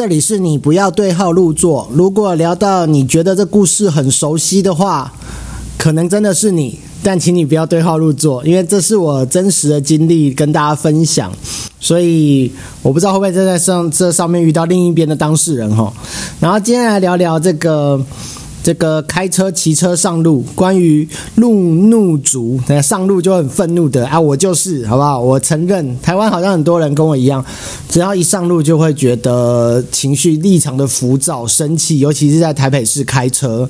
这里是你不要对号入座。如果聊到你觉得这故事很熟悉的话，可能真的是你，但请你不要对号入座，因为这是我真实的经历跟大家分享，所以我不知道会不会在上这上面遇到另一边的当事人哈。然后今天来聊聊这个。这个开车、骑车上路，关于路怒族，上路就很愤怒的啊，我就是，好不好？我承认，台湾好像很多人跟我一样，只要一上路就会觉得情绪异常的浮躁、生气，尤其是在台北市开车。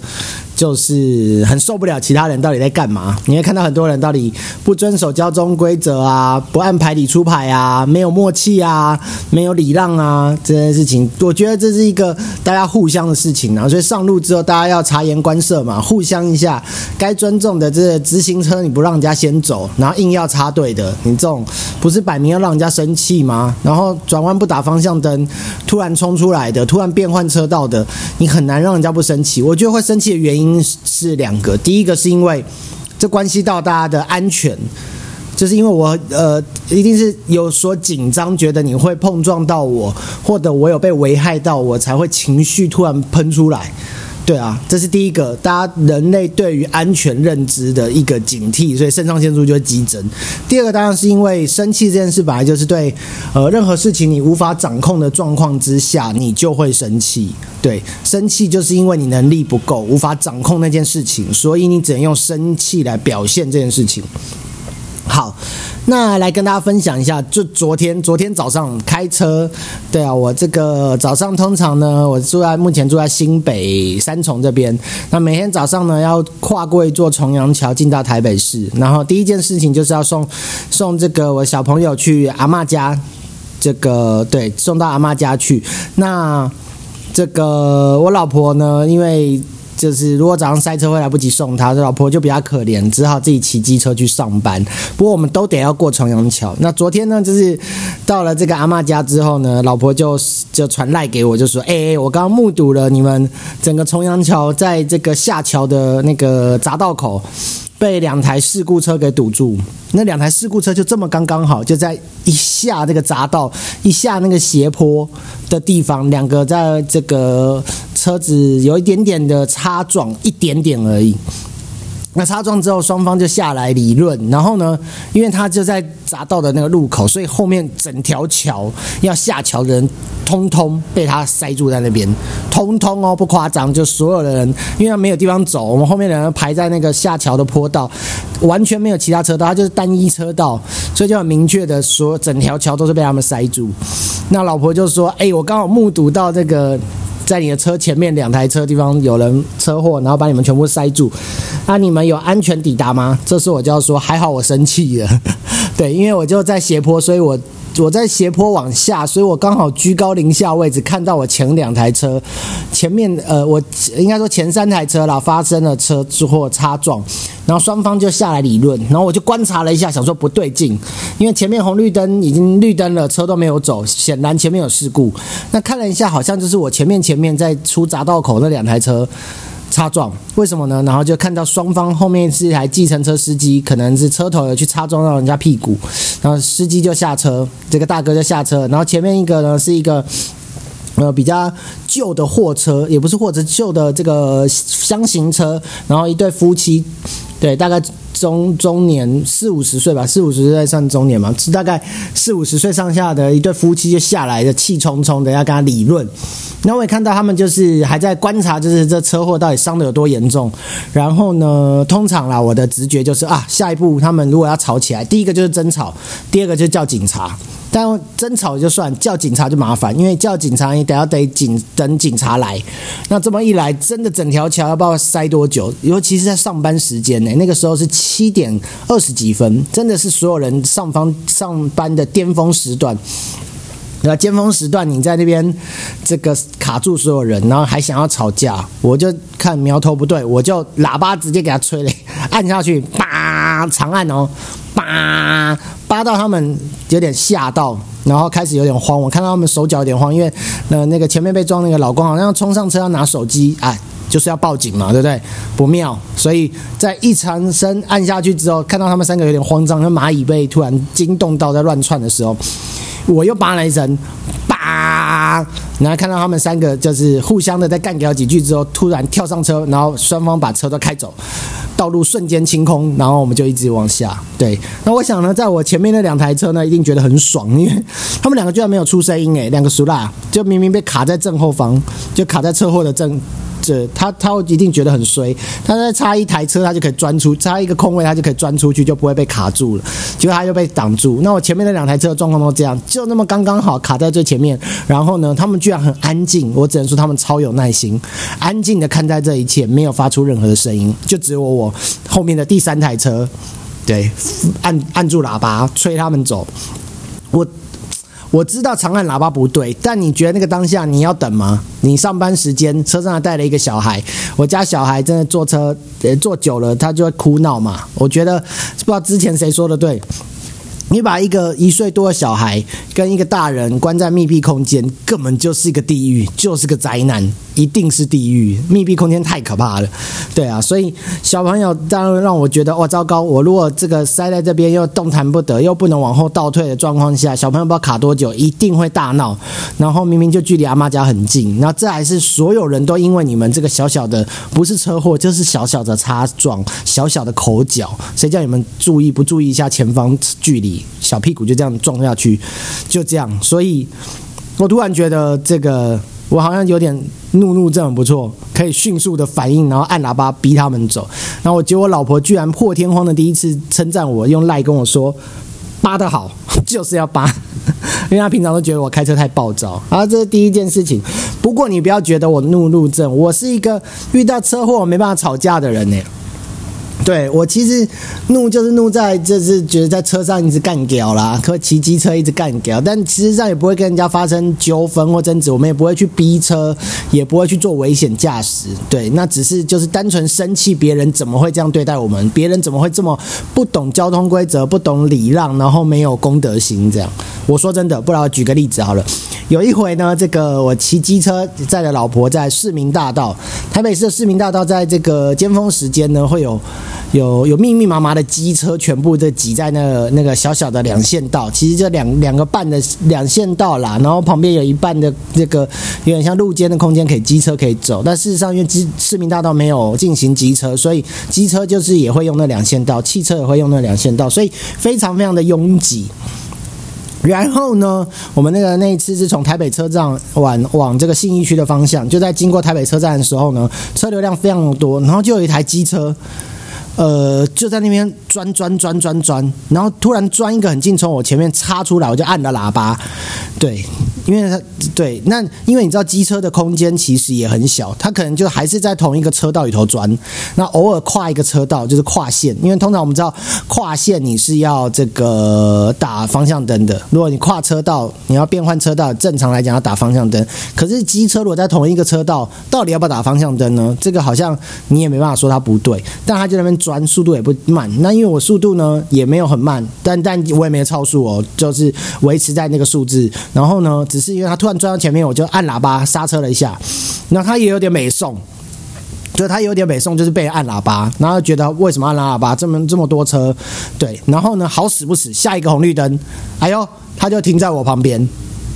就是很受不了其他人到底在干嘛？你会看到很多人到底不遵守交通规则啊，不按牌理出牌啊，没有默契啊，没有礼让啊，这件事情，我觉得这是一个大家互相的事情啊。所以上路之后，大家要察言观色嘛，互相一下，该尊重的这直行车你不让人家先走，然后硬要插队的，你这种不是摆明要让人家生气吗？然后转弯不打方向灯，突然冲出来的，突然变换车道的，你很难让人家不生气。我觉得会生气的原因。是两个，第一个是因为这关系到大家的安全，就是因为我呃一定是有所紧张，觉得你会碰撞到我，或者我有被危害到，我才会情绪突然喷出来。对啊，这是第一个，大家人类对于安全认知的一个警惕，所以肾上腺素就会激增。第二个当然是因为生气这件事本来就是对，呃，任何事情你无法掌控的状况之下，你就会生气。对，生气就是因为你能力不够，无法掌控那件事情，所以你只能用生气来表现这件事情。好，那来跟大家分享一下，就昨天昨天早上开车，对啊，我这个早上通常呢，我住在目前住在新北三重这边，那每天早上呢要跨过一座重阳桥进到台北市，然后第一件事情就是要送送这个我小朋友去阿妈家，这个对，送到阿妈家去。那这个我老婆呢，因为就是如果早上塞车会来不及送他，老婆就比较可怜，只好自己骑机车去上班。不过我们都得要过重阳桥。那昨天呢，就是到了这个阿妈家之后呢，老婆就就传赖给我，就说：“哎，我刚刚目睹了你们整个重阳桥在这个下桥的那个匝道口。”被两台事故车给堵住，那两台事故车就这么刚刚好，就在一下那个匝道，一下那个斜坡的地方，两个在这个车子有一点点的擦撞，一点点而已。那擦撞之后，双方就下来理论。然后呢，因为他就在匝道的那个路口，所以后面整条桥要下桥的人，通通被他塞住在那边。通通哦，不夸张，就所有的人，因为他没有地方走，我们后面的人排在那个下桥的坡道，完全没有其他车道，他就是单一车道，所以就很明确的说，整条桥都是被他们塞住。那老婆就说：“哎，我刚好目睹到这个。”在你的车前面两台车地方有人车祸，然后把你们全部塞住，那你们有安全抵达吗？这时我就要说，还好我生气了，对，因为我就在斜坡，所以我。我在斜坡往下，所以我刚好居高临下位置看到我前两台车，前面呃，我应该说前三台车啦发生了车祸擦撞，然后双方就下来理论，然后我就观察了一下，想说不对劲，因为前面红绿灯已经绿灯了，车都没有走，显然前面有事故。那看了一下，好像就是我前面前面在出匝道口那两台车。擦撞，为什么呢？然后就看到双方后面是一台计程车司机，可能是车头有去擦撞到人家屁股，然后司机就下车，这个大哥就下车，然后前面一个呢是一个呃比较旧的货车，也不是货车，旧的这个箱型车，然后一对夫妻，对，大概。中中年四五十岁吧，四五十岁算中年嘛，大概四五十岁上下的一对夫妻就下来的，气冲冲的要跟他理论。那我也看到他们就是还在观察，就是这车祸到底伤的有多严重。然后呢，通常啦，我的直觉就是啊，下一步他们如果要吵起来，第一个就是争吵，第二个就叫警察。但争吵就算，叫警察就麻烦，因为叫警察你得要得警等警察来。那这么一来，真的整条桥要不要塞多久？尤其是在上班时间呢，那个时候是七点二十几分，真的是所有人上方上班的巅峰时段。那尖峰时段，你在那边这个卡住所有人，然后还想要吵架，我就看苗头不对，我就喇叭直接给他吹了，按下去，叭，长按哦，叭，扒到他们有点吓到，然后开始有点慌，我看到他们手脚有点慌，因为呃那个前面被撞那个老公好像要冲上车要拿手机，哎，就是要报警嘛，对不对？不妙，所以在一长声按下去之后，看到他们三个有点慌张，那蚂蚁被突然惊动到在乱窜的时候。我又扒了一声，叭，然后看到他们三个就是互相的在干掉几句之后，突然跳上车，然后双方把车都开走，道路瞬间清空，然后我们就一直往下。对，那我想呢，在我前面那两台车呢，一定觉得很爽，因为他们两个居然没有出声音诶，两个熟啦，就明明被卡在正后方，就卡在车祸的正。这他他一定觉得很衰，他再插一台车，他就可以钻出，插一个空位，他就可以钻出去，就不会被卡住了。结果他又被挡住。那我前面那两台车的状况都这样，就那么刚刚好卡在最前面。然后呢，他们居然很安静，我只能说他们超有耐心，安静的看待这一切，没有发出任何的声音，就只有我后面的第三台车，对，按按住喇叭催他们走，我。我知道长按喇叭不对，但你觉得那个当下你要等吗？你上班时间车上还带了一个小孩，我家小孩真的坐车坐久了他就会哭闹嘛。我觉得不知道之前谁说的对。你把一个一岁多的小孩跟一个大人关在密闭空间，根本就是一个地狱，就是个灾难，一定是地狱。密闭空间太可怕了，对啊，所以小朋友当然让我觉得哇，糟糕！我如果这个塞在这边又动弹不得，又不能往后倒退的状况下，小朋友不知道卡多久，一定会大闹。然后明明就距离阿妈家很近，那这还是所有人都因为你们这个小小的不是车祸，就是小小的擦撞、小小的口角，谁叫你们注意不注意一下前方距离？小屁股就这样撞下去，就这样。所以我突然觉得这个我好像有点怒怒症，不错，可以迅速的反应，然后按喇叭逼他们走。然后我结果我老婆居然破天荒的第一次称赞我，用赖跟我说扒得好，就是要扒，因为她平常都觉得我开车太暴躁。啊，这是第一件事情。不过你不要觉得我怒怒症，我是一个遇到车祸没办法吵架的人呢。对我其实怒就是怒在就是觉得在车上一直干屌啦，可骑机车一直干屌，但其实上也不会跟人家发生纠纷或争执，我们也不会去逼车，也不会去做危险驾驶。对，那只是就是单纯生气别人怎么会这样对待我们，别人怎么会这么不懂交通规则、不懂礼让，然后没有公德心这样。我说真的，不然我举个例子好了。有一回呢，这个我骑机车载着老婆在市民大道，台北市的市民大道，在这个尖峰时间呢，会有有有密密麻麻的机车，全部都挤在那那个小小的两线道，其实就两两个半的两线道啦，然后旁边有一半的这个有点像路肩的空间，可以机车可以走，但事实上因为机市民大道没有进行机车，所以机车就是也会用那两线道，汽车也会用那两线道，所以非常非常的拥挤。然后呢，我们那个那一次是从台北车站往往这个信义区的方向，就在经过台北车站的时候呢，车流量非常多，然后就有一台机车。呃，就在那边钻钻钻钻钻，然后突然钻一个很近，从我前面插出来，我就按了喇叭。对，因为它对，那因为你知道机车的空间其实也很小，它可能就还是在同一个车道里头钻。那偶尔跨一个车道就是跨线，因为通常我们知道跨线你是要这个打方向灯的。如果你跨车道，你要变换车道，正常来讲要打方向灯。可是机车如果在同一个车道，到底要不要打方向灯呢？这个好像你也没办法说它不对，但它就那边。钻速度也不慢，那因为我速度呢也没有很慢，但但我也没有超速哦，就是维持在那个数字。然后呢，只是因为他突然钻到前面，我就按喇叭刹车了一下。那他也有点美送，就他有点美送，就是被按喇叭，然后觉得为什么按喇叭？这么这么多车，对。然后呢，好死不死，下一个红绿灯，哎呦，他就停在我旁边。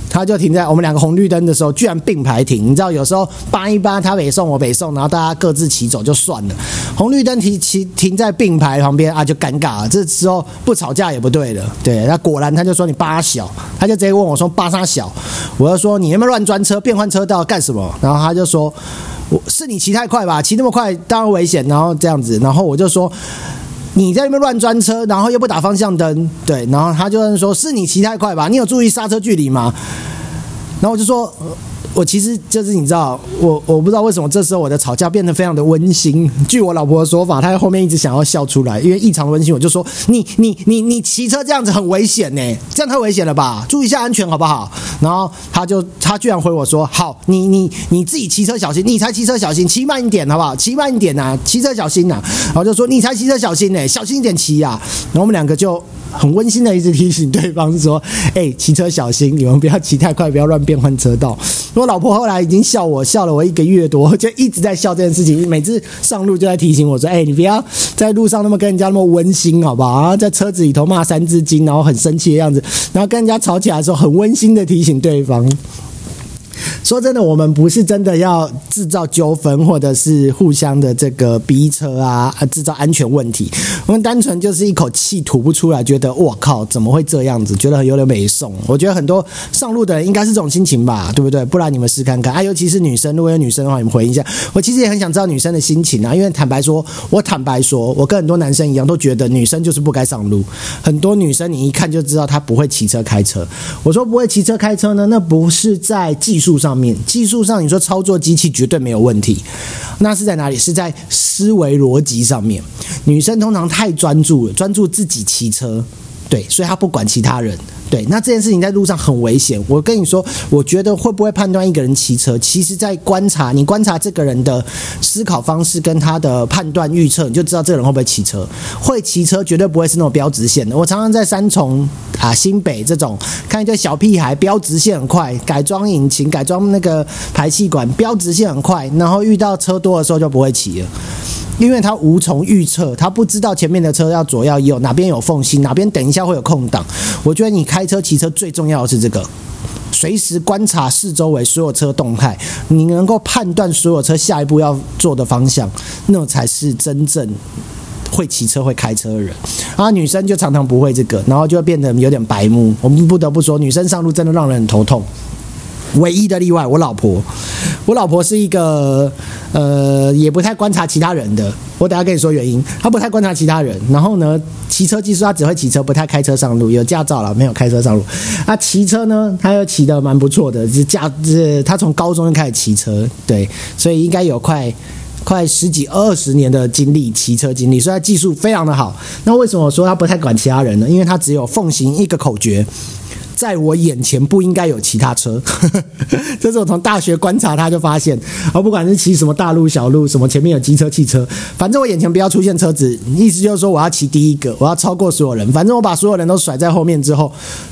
他就停在我们两个红绿灯的时候，居然并排停。你知道，有时候扒一扒，他北送我北送，然后大家各自骑走就算了。红绿灯停骑停在并排旁边啊，就尴尬了。这时候不吵架也不对了。对，那果然他就说你扒小，他就直接问我说扒啥小？我就说你有没有乱钻车、变换车道干什么？然后他就说我是你骑太快吧，骑那么快当然危险。然后这样子，然后我就说。你在那边乱钻车，然后又不打方向灯，对，然后他就说：“是你骑太快吧？你有注意刹车距离吗？”然后我就说。我其实就是你知道，我我不知道为什么这时候我的吵架变得非常的温馨。据我老婆的说法，她在后面一直想要笑出来，因为异常温馨。我就说：“你你你你骑车这样子很危险呢，这样太危险了吧？注意一下安全好不好？”然后他就他居然回我说：“好，你你你自己骑车小心，你才骑车小心，骑慢一点好不好？骑慢一点呐，骑车小心呐。”然后就说：“你才骑车小心呢，小心一点骑呀。”然后我们两个就。很温馨的一直提醒对方说：“哎，骑车小心，你们不要骑太快，不要乱变换车道。”我老婆后来已经笑我笑了我一个月多，就一直在笑这件事情。每次上路就在提醒我说：“哎，你不要在路上那么跟人家那么温馨，好不好？在车子里头骂三字经，然后很生气的样子，然后跟人家吵起来的时候很温馨的提醒对方。”说真的，我们不是真的要制造纠纷，或者是互相的这个逼车啊，制造安全问题。我们单纯就是一口气吐不出来，觉得我靠，怎么会这样子？觉得有点美送。我觉得很多上路的人应该是这种心情吧，对不对？不然你们试看看啊，尤其是女生，如果有女生的话，你们回应一下。我其实也很想知道女生的心情啊，因为坦白说，我坦白说，我跟很多男生一样，都觉得女生就是不该上路。很多女生你一看就知道她不会骑车开车。我说不会骑车开车呢，那不是在技术术上。面技术上，你说操作机器绝对没有问题，那是在哪里？是在思维逻辑上面。女生通常太专注了，专注自己骑车，对，所以他不管其他人。对，那这件事情在路上很危险。我跟你说，我觉得会不会判断一个人骑车，其实在观察你观察这个人的思考方式跟他的判断预测，你就知道这个人会不会骑车。会骑车绝对不会是那种标直线的。我常常在三重啊、新北这种看一堆小屁孩标直线很快，改装引擎、改装那个排气管，标直线很快，然后遇到车多的时候就不会骑了。因为他无从预测，他不知道前面的车要左要右，哪边有缝隙，哪边等一下会有空档。我觉得你开车骑车最重要的是这个，随时观察四周围所有车动态，你能够判断所有车下一步要做的方向，那才是真正会骑车会开车的人。啊，女生就常常不会这个，然后就会变得有点白目。我们不得不说，女生上路真的让人很头痛。唯一的例外，我老婆，我老婆是一个呃，也不太观察其他人的。我等下跟你说原因，她不太观察其他人。然后呢，骑车技术她只会骑车，不太开车上路。有驾照了，没有开车上路。啊，骑车呢，她又骑的蛮不错的，是驾，是她从高中就开始骑车，对，所以应该有快快十几二十年的经历，骑车经历，所以她技术非常的好。那为什么说她不太管其他人呢？因为她只有奉行一个口诀。在我眼前不应该有其他车，这是我从大学观察他就发现，而不管是骑什么大路小路，什么前面有机车汽车，反正我眼前不要出现车子，意思就是说我要骑第一个，我要超过所有人，反正我把所有人都甩在后面之后，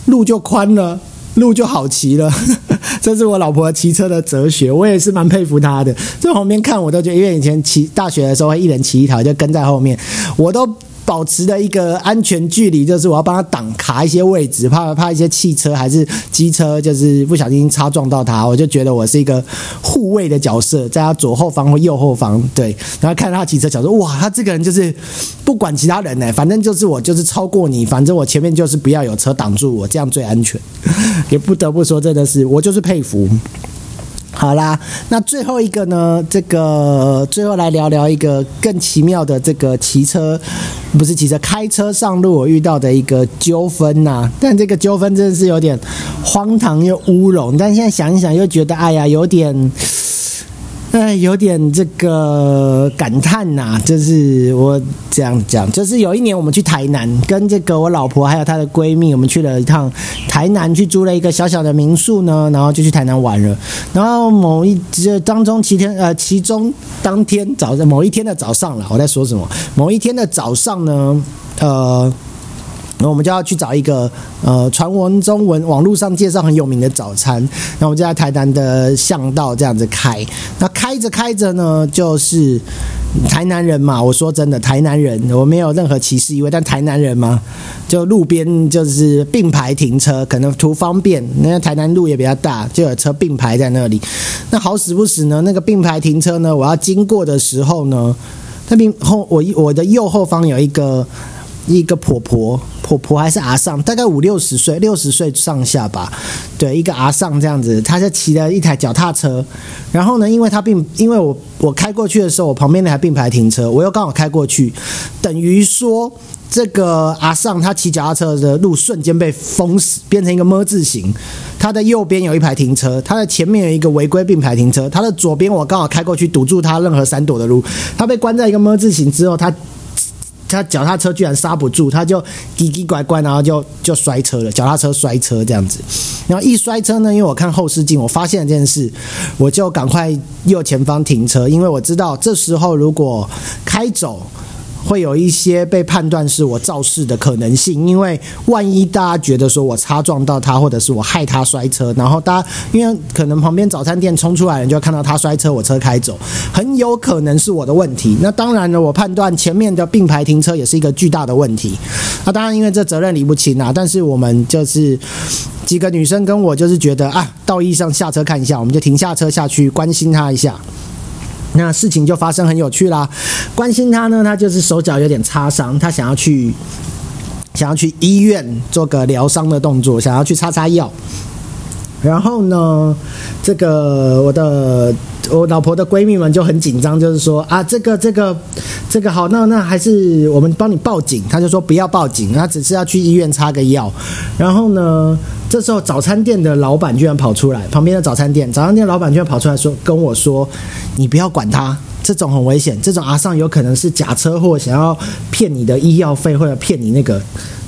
路就宽了，路就好骑了。这是我老婆骑车的哲学，我也是蛮佩服她的。在旁边看我都觉得，因为以前骑大学的时候会一人骑一条，就跟在后面，我都。保持的一个安全距离，就是我要帮他挡卡一些位置，怕怕一些汽车还是机车，就是不小心擦撞到他，我就觉得我是一个护卫的角色，在他左后方或右后方，对，然后看他骑车，想说哇，他这个人就是不管其他人呢，反正就是我就是超过你，反正我前面就是不要有车挡住我，这样最安全。也不得不说，真的是我就是佩服。好啦，那最后一个呢？这个最后来聊聊一个更奇妙的这个骑车，不是骑车，开车上路我遇到的一个纠纷呐。但这个纠纷真的是有点荒唐又乌龙，但现在想一想又觉得，哎呀，有点。有点这个感叹呐，就是我这样讲，就是有一年我们去台南，跟这个我老婆还有她的闺蜜，我们去了一趟台南，去租了一个小小的民宿呢，然后就去台南玩了。然后某一这当中其天呃，其中当天早上某一天的早上了，我在说什么？某一天的早上呢，呃。那我们就要去找一个呃，传闻中文网络上介绍很有名的早餐。那我们就在台南的巷道这样子开。那开着开着呢，就是台南人嘛。我说真的，台南人，我没有任何歧视意味，但台南人嘛，就路边就是并排停车，可能图方便。那台南路也比较大，就有车并排在那里。那好死不死呢，那个并排停车呢，我要经过的时候呢，那边后我我的右后方有一个。一个婆婆，婆婆还是阿上，大概五六十岁，六十岁上下吧。对，一个阿上这样子，他就骑了一台脚踏车。然后呢，因为他并因为我我开过去的时候，我旁边那台并排停车，我又刚好开过去，等于说这个阿上他骑脚踏车的路瞬间被封死，变成一个么字形。他的右边有一排停车，他的前面有一个违规并排停车，他的左边我刚好开过去堵住他任何闪躲的路。他被关在一个么字形之后，他。他脚踏车居然刹不住，他就叽叽拐拐，然后就就摔车了。脚踏车摔车这样子，然后一摔车呢，因为我看后视镜，我发现了这件事，我就赶快右前方停车，因为我知道这时候如果开走会有一些被判断是我肇事的可能性，因为万一大家觉得说我擦撞到他，或者是我害他摔车，然后大家因为可能旁边早餐店冲出来人就看到他摔车，我车开走，很有可能是我的问题。那当然了，我判断前面的并排停车也是一个巨大的问题。那当然，因为这责任理不清啊，但是我们就是几个女生跟我就是觉得啊，道义上下车看一下，我们就停下车下去关心他一下。那事情就发生很有趣啦。关心他呢，他就是手脚有点擦伤，他想要去想要去医院做个疗伤的动作，想要去擦擦药。然后呢，这个我的我老婆的闺蜜们就很紧张，就是说啊，这个这个这个好，那那还是我们帮你报警。他就说不要报警，他只是要去医院擦个药。然后呢，这时候早餐店的老板居然跑出来，旁边的早餐店早餐店老板居然跑出来说跟我说，你不要管他，这种很危险，这种阿尚有可能是假车祸，想要骗你的医药费或者骗你那个，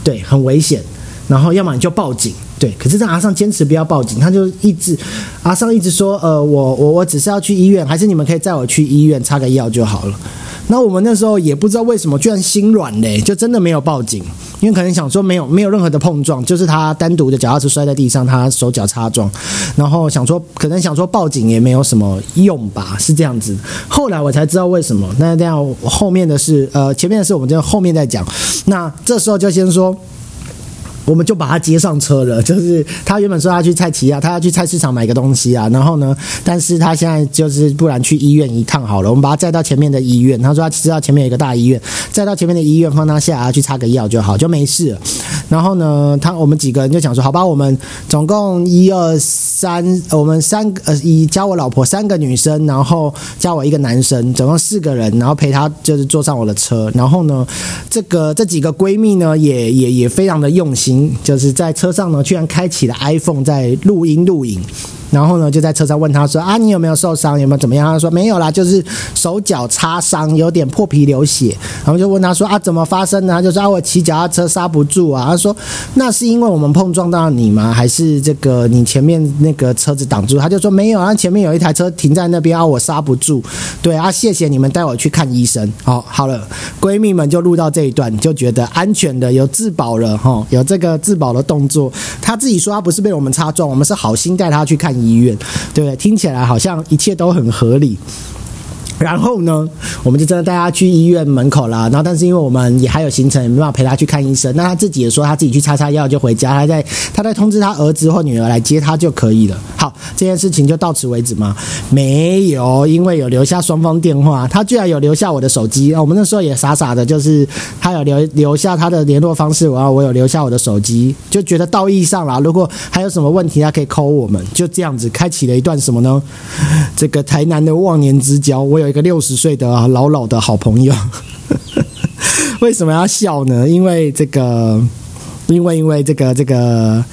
对，很危险。然后要么你就报警。对，可是这阿尚坚持不要报警，他就一直阿尚一直说，呃，我我我只是要去医院，还是你们可以载我去医院擦个药就好了。那我们那时候也不知道为什么，居然心软嘞，就真的没有报警，因为可能想说没有没有任何的碰撞，就是他单独的脚踏车摔在地上，他手脚擦撞，然后想说可能想说报警也没有什么用吧，是这样子。后来我才知道为什么。那这样后面的事，呃，前面的事我们就后面再讲。那这时候就先说。我们就把他接上车了，就是他原本说他去菜奇啊，他要去菜市场买个东西啊，然后呢，但是他现在就是不然去医院一趟好了，我们把他载到前面的医院，他说他知道前面有一个大医院，载到前面的医院放他下来去擦个药就好，就没事。然后呢，他我们几个人就讲说，好吧，我们总共一二三，我们三个呃，一加我老婆三个女生，然后加我一个男生，总共四个人，然后陪他就是坐上我的车，然后呢，这个这几个闺蜜呢，也也也非常的用心。就是在车上呢，居然开启了 iPhone 在录音录影。然后呢，就在车上问他说：“啊，你有没有受伤？有没有怎么样？”他说：“没有啦，就是手脚擦伤，有点破皮流血。”然后就问他说：“啊，怎么发生的？”他就说：“啊，我骑脚踏车刹不住啊。”他说：“那是因为我们碰撞到你吗？还是这个你前面那个车子挡住？”他就说：“没有啊，前面有一台车停在那边啊，我刹不住。”对啊，谢谢你们带我去看医生。哦，好了，闺蜜们就录到这一段，就觉得安全的，有自保了哈，有这个自保的动作。他自己说他不是被我们擦撞，我们是好心带他去看。医医院，对，听起来好像一切都很合理。然后呢，我们就真的带他去医院门口了。然后，但是因为我们也还有行程，也没办法陪他去看医生。那他自己也说，他自己去擦擦药就回家。他在他在通知他儿子或女儿来接他就可以了。好，这件事情就到此为止吗？没有，因为有留下双方电话。他居然有留下我的手机啊！我们那时候也傻傻的，就是他有留留下他的联络方式，然后我有留下我的手机，就觉得道义上了。如果还有什么问题，他可以 call 我们。就这样子开启了一段什么呢？这个台南的忘年之交，我有。有一个六十岁的老老的好朋友，为什么要笑呢？因为这个，因为因为这个这个，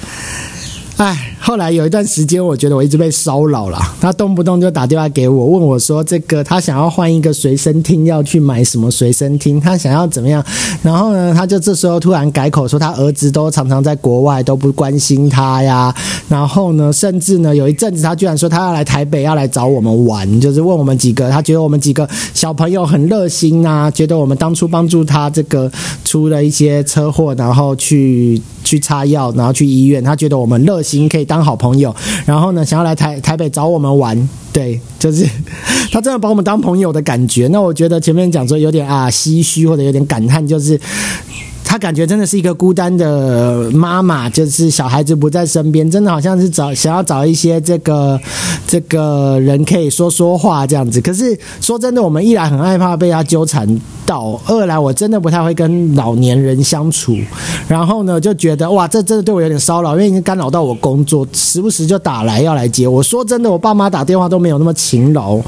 哎。后来有一段时间，我觉得我一直被骚扰了。他动不动就打电话给我，问我说：“这个他想要换一个随身听，要去买什么随身听？他想要怎么样？”然后呢，他就这时候突然改口说：“他儿子都常常在国外，都不关心他呀。”然后呢，甚至呢，有一阵子他居然说他要来台北，要来找我们玩，就是问我们几个，他觉得我们几个小朋友很热心啊，觉得我们当初帮助他这个出了一些车祸，然后去去擦药，然后去医院，他觉得我们热心可以。当好朋友，然后呢，想要来台台北找我们玩，对，就是 他真的把我们当朋友的感觉。那我觉得前面讲说有点啊唏嘘或者有点感叹，就是。他感觉真的是一个孤单的妈妈，就是小孩子不在身边，真的好像是找想要找一些这个这个人可以说说话这样子。可是说真的，我们一来很害怕被他纠缠到，二来我真的不太会跟老年人相处。然后呢，就觉得哇，这真的对我有点骚扰，因为已经干扰到我工作，时不时就打来要来接。我说真的，我爸妈打电话都没有那么勤劳，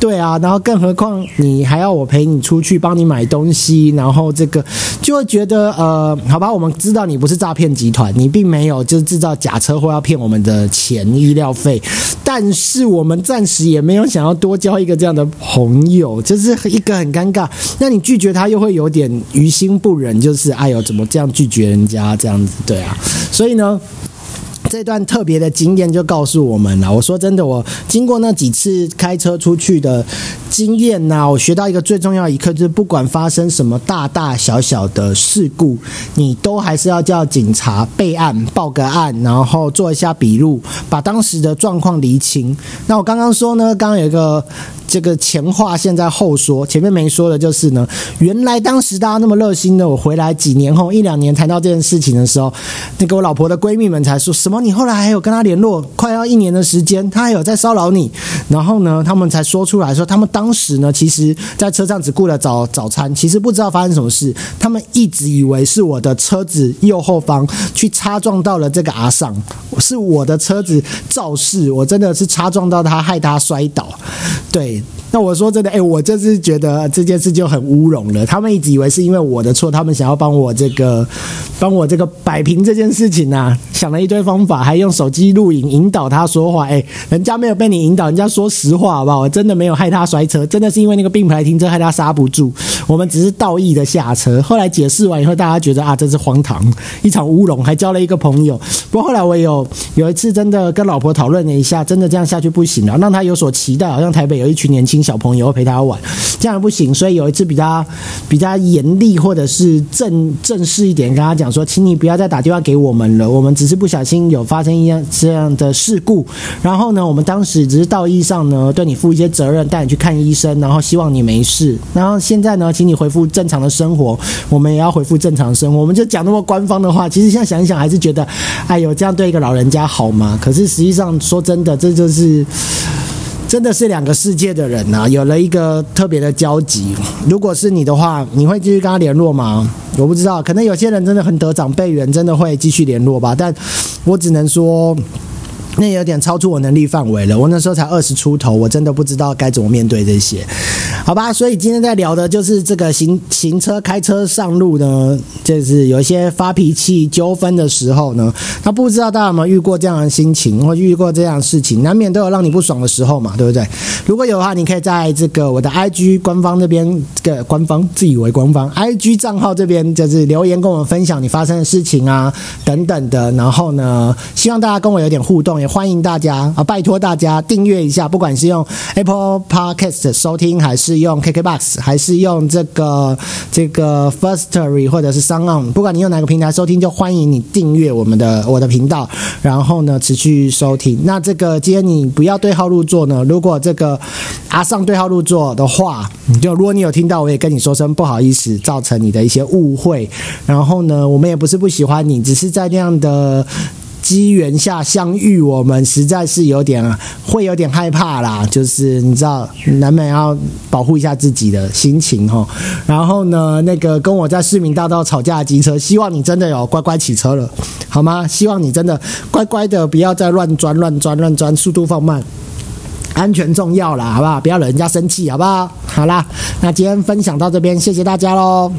对啊。然后更何况你还要我陪你出去帮你买东西，然后这个就会觉得。呃，好吧，我们知道你不是诈骗集团，你并没有就是制造假车祸要骗我们的钱医疗费，但是我们暂时也没有想要多交一个这样的朋友，就是一个很尴尬。那你拒绝他又会有点于心不忍，就是哎呦，怎么这样拒绝人家这样子？对啊，所以呢。这段特别的经验就告诉我们了。我说真的，我经过那几次开车出去的经验呐，我学到一个最重要一课，就是不管发生什么大大小小的事故，你都还是要叫警察备案、报个案，然后做一下笔录，把当时的状况厘清。那我刚刚说呢，刚刚有一个这个前话，现在后说，前面没说的就是呢，原来当时大家那么热心的，我回来几年后一两年谈到这件事情的时候，那个我老婆的闺蜜们才说什么。你后来还有跟他联络，快要一年的时间，他还有在骚扰你。然后呢，他们才说出来说，他们当时呢，其实在车上只顾了早早餐，其实不知道发生什么事。他们一直以为是我的车子右后方去擦撞到了这个阿尚，是我的车子肇事，我真的是擦撞到他，害他摔倒。对，那我说真的，哎，我就是觉得这件事就很乌龙了。他们一直以为是因为我的错，他们想要帮我这个，帮我这个摆平这件事情啊，想了一堆方法，还用手机录影引导他说话。哎，人家没有被你引导，人家说实话好不好？我真的没有害他摔车，真的是因为那个并排停车害他刹不住。我们只是道义的下车。后来解释完以后，大家觉得啊，这是荒唐，一场乌龙，还交了一个朋友。不过后来我有有一次真的跟老婆讨论了一下，真的这样下去不行了，让他有所期待，好像台北有一群年轻小朋友陪他玩，这样不行。所以有一次比较比较严厉或者是正正式一点，跟他讲说，请你不要再打电话给我们了，我们只是不小心有发生一样这样的事故。然后呢，我们当时只是道义上呢对你负一些责任，带你去看医生，然后希望你没事。然后现在呢，请你恢复正常的生活，我们也要恢复正常生活。我们就讲那么官方的话，其实现在想一想，还是觉得，哎呦，这样对一个老人家好吗？可是实际上说真的，这就是。真的是两个世界的人呐，有了一个特别的交集。如果是你的话，你会继续跟他联络吗？我不知道，可能有些人真的很得长辈缘，真的会继续联络吧。但我只能说。那有点超出我能力范围了。我那时候才二十出头，我真的不知道该怎么面对这些，好吧？所以今天在聊的就是这个行行车开车上路呢，就是有一些发脾气纠纷的时候呢，他不知道大家有没有遇过这样的心情，或遇过这样的事情，难免都有让你不爽的时候嘛，对不对？如果有的话，你可以在这个我的 IG 官方那边，这个官方自以为官方 IG 账号这边，就是留言跟我们分享你发生的事情啊，等等的。然后呢，希望大家跟我有点互动。也欢迎大家啊！拜托大家订阅一下，不管是用 Apple Podcast 收听，还是用 KKBox，还是用这个这个 Firstory 或者是 s o n On，不管你用哪个平台收听，就欢迎你订阅我们的我的频道，然后呢持续收听。那这个今天你不要对号入座呢？如果这个阿尚对号入座的话，你就如果你有听到，我也跟你说声不好意思，造成你的一些误会。然后呢，我们也不是不喜欢你，只是在那样的。机缘下相遇，我们实在是有点会有点害怕啦。就是你知道，难免要保护一下自己的心情哈。然后呢，那个跟我在市民大道吵架的机车，希望你真的有乖乖骑车了，好吗？希望你真的乖乖的，不要再乱钻、乱钻、乱钻，速度放慢，安全重要啦，好不好？不要惹人家生气，好不好？好啦，那今天分享到这边，谢谢大家喽。